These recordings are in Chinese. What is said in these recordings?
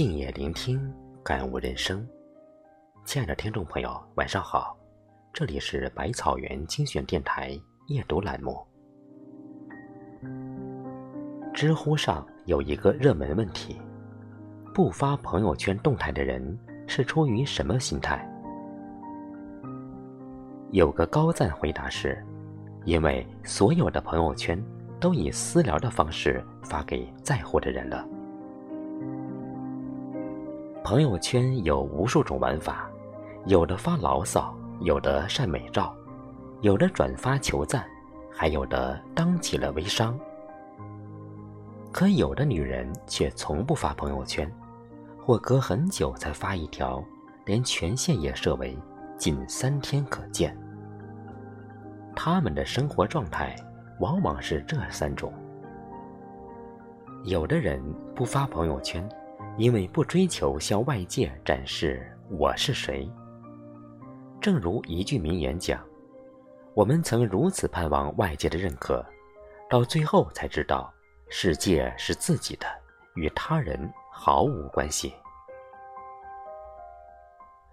静夜聆听，感悟人生。亲爱的听众朋友，晚上好，这里是百草园精选电台夜读栏目。知乎上有一个热门问题：不发朋友圈动态的人是出于什么心态？有个高赞回答是：因为所有的朋友圈都以私聊的方式发给在乎的人了。朋友圈有无数种玩法，有的发牢骚，有的晒美照，有的转发求赞，还有的当起了微商。可有的女人却从不发朋友圈，或隔很久才发一条，连权限也设为仅三天可见。她们的生活状态往往是这三种：有的人不发朋友圈。因为不追求向外界展示我是谁。正如一句名言讲：“我们曾如此盼望外界的认可，到最后才知道，世界是自己的，与他人毫无关系。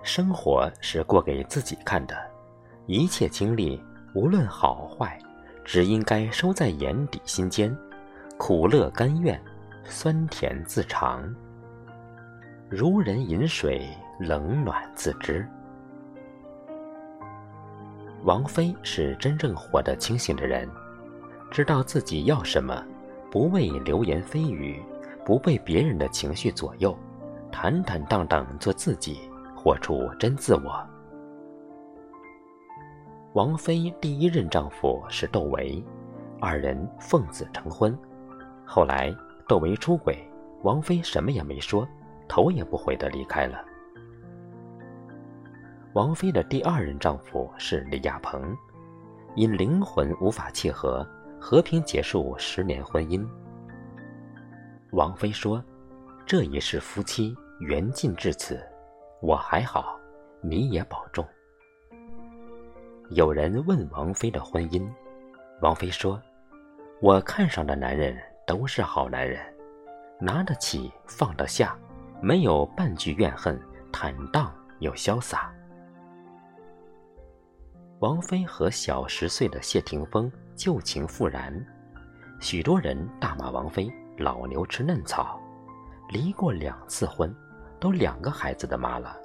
生活是过给自己看的，一切经历无论好坏，只应该收在眼底心间，苦乐甘愿，酸甜自尝。”如人饮水，冷暖自知。王菲是真正活得清醒的人，知道自己要什么，不为流言蜚语，不被别人的情绪左右，坦坦荡荡做自己，活出真自我。王菲第一任丈夫是窦唯，二人奉子成婚，后来窦唯出轨，王菲什么也没说。头也不回的离开了。王菲的第二任丈夫是李亚鹏，因灵魂无法契合，和平结束十年婚姻。王菲说：“这一世夫妻缘尽至此，我还好，你也保重。”有人问王菲的婚姻，王菲说：“我看上的男人都是好男人，拿得起，放得下。”没有半句怨恨，坦荡又潇洒。王菲和小十岁的谢霆锋旧情复燃，许多人大骂王菲老牛吃嫩草，离过两次婚，都两个孩子的妈了，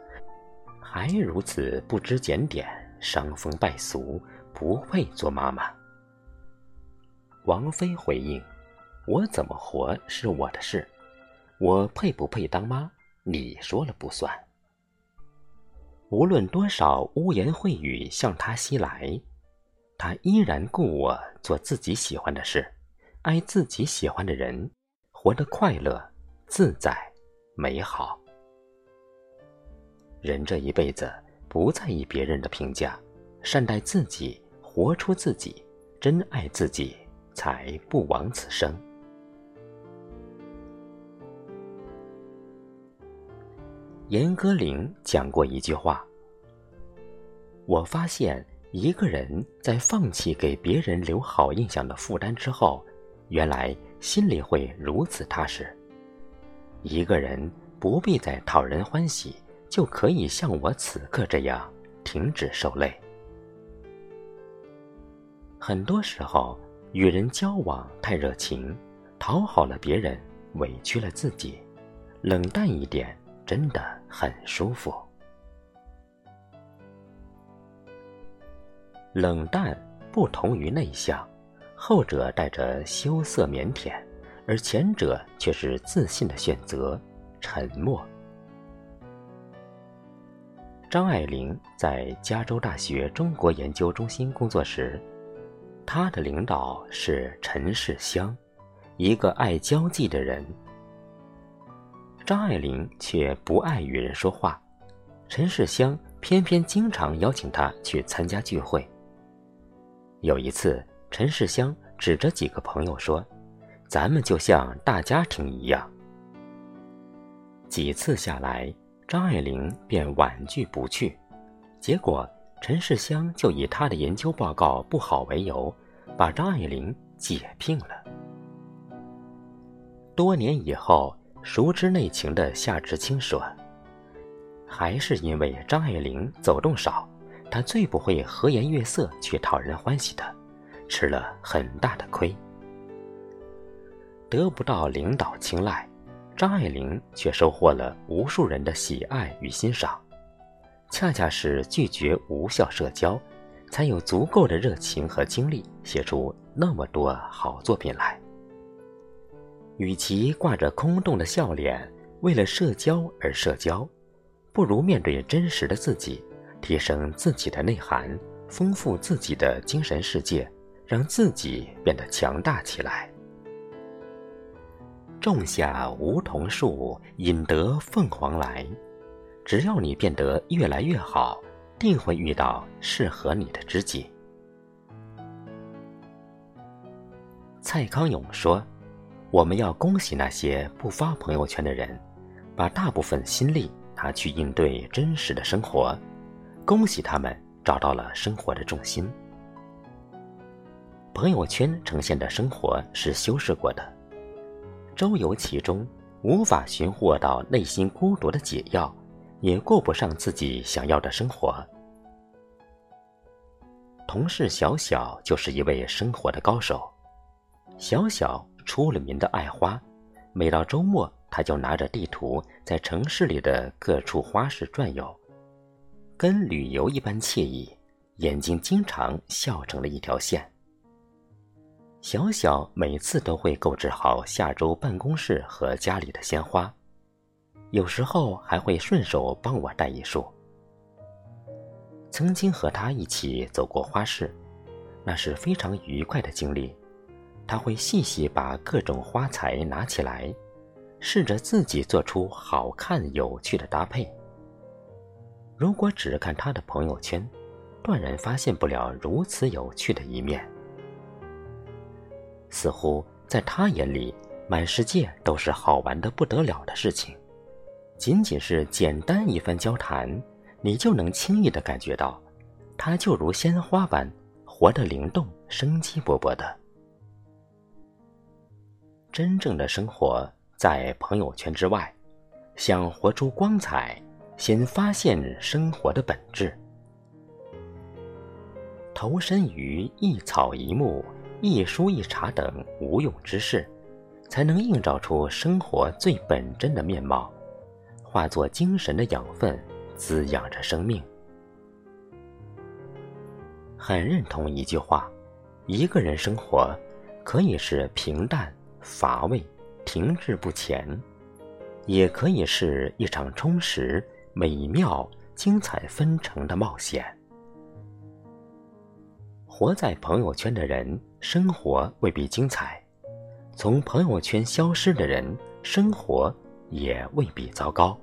还如此不知检点，伤风败俗，不配做妈妈。王菲回应：“我怎么活是我的事。”我配不配当妈？你说了不算。无论多少污言秽语向他袭来，他依然顾我做自己喜欢的事，爱自己喜欢的人，活得快乐、自在、美好。人这一辈子不在意别人的评价，善待自己，活出自己，真爱自己，才不枉此生。严歌苓讲过一句话：“我发现一个人在放弃给别人留好印象的负担之后，原来心里会如此踏实。一个人不必再讨人欢喜，就可以像我此刻这样停止受累。很多时候，与人交往太热情，讨好了别人，委屈了自己，冷淡一点。”真的很舒服。冷淡不同于内向，后者带着羞涩腼腆，而前者却是自信的选择——沉默。张爱玲在加州大学中国研究中心工作时，她的领导是陈世香，一个爱交际的人。张爱玲却不爱与人说话，陈世香偏偏经常邀请她去参加聚会。有一次，陈世香指着几个朋友说：“咱们就像大家庭一样。”几次下来，张爱玲便婉拒不去，结果陈世香就以他的研究报告不好为由，把张爱玲解聘了。多年以后。熟知内情的夏志清说：“还是因为张爱玲走动少，她最不会和颜悦色去讨人欢喜的，吃了很大的亏。得不到领导青睐，张爱玲却收获了无数人的喜爱与欣赏。恰恰是拒绝无效社交，才有足够的热情和精力写出那么多好作品来。”与其挂着空洞的笑脸，为了社交而社交，不如面对真实的自己，提升自己的内涵，丰富自己的精神世界，让自己变得强大起来。种下梧桐树，引得凤凰来。只要你变得越来越好，定会遇到适合你的知己。蔡康永说。我们要恭喜那些不发朋友圈的人，把大部分心力拿去应对真实的生活，恭喜他们找到了生活的重心。朋友圈呈现的生活是修饰过的，周游其中无法寻获到内心孤独的解药，也过不上自己想要的生活。同事小小就是一位生活的高手，小小。出了名的爱花，每到周末，他就拿着地图在城市里的各处花市转悠，跟旅游一般惬意，眼睛经常笑成了一条线。小小每次都会购置好下周办公室和家里的鲜花，有时候还会顺手帮我带一束。曾经和他一起走过花市，那是非常愉快的经历。他会细细把各种花材拿起来，试着自己做出好看有趣的搭配。如果只看他的朋友圈，断然发现不了如此有趣的一面。似乎在他眼里，满世界都是好玩的不得了的事情。仅仅是简单一番交谈，你就能轻易的感觉到，他就如鲜花般活得灵动、生机勃勃的。真正的生活在朋友圈之外，想活出光彩，先发现生活的本质。投身于一草一木、一书一茶等无用之事，才能映照出生活最本真的面貌，化作精神的养分，滋养着生命。很认同一句话：一个人生活，可以是平淡。乏味、停滞不前，也可以是一场充实、美妙、精彩纷呈的冒险。活在朋友圈的人，生活未必精彩；从朋友圈消失的人，生活也未必糟糕。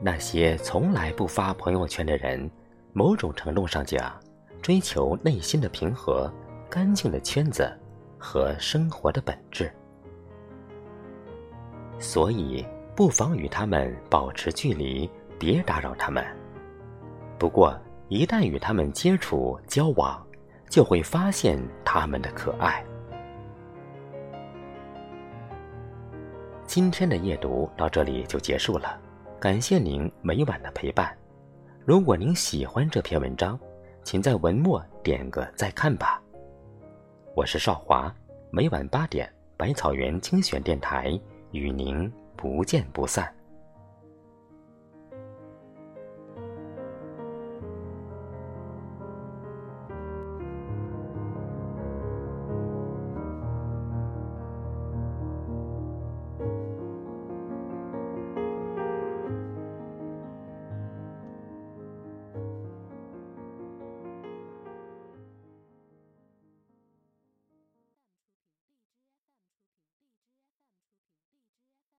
那些从来不发朋友圈的人，某种程度上讲，追求内心的平和、干净的圈子。和生活的本质，所以不妨与他们保持距离，别打扰他们。不过，一旦与他们接触交往，就会发现他们的可爱。今天的夜读到这里就结束了，感谢您每晚的陪伴。如果您喜欢这篇文章，请在文末点个再看吧。我是少华，每晚八点，百草园精选电台与您不见不散。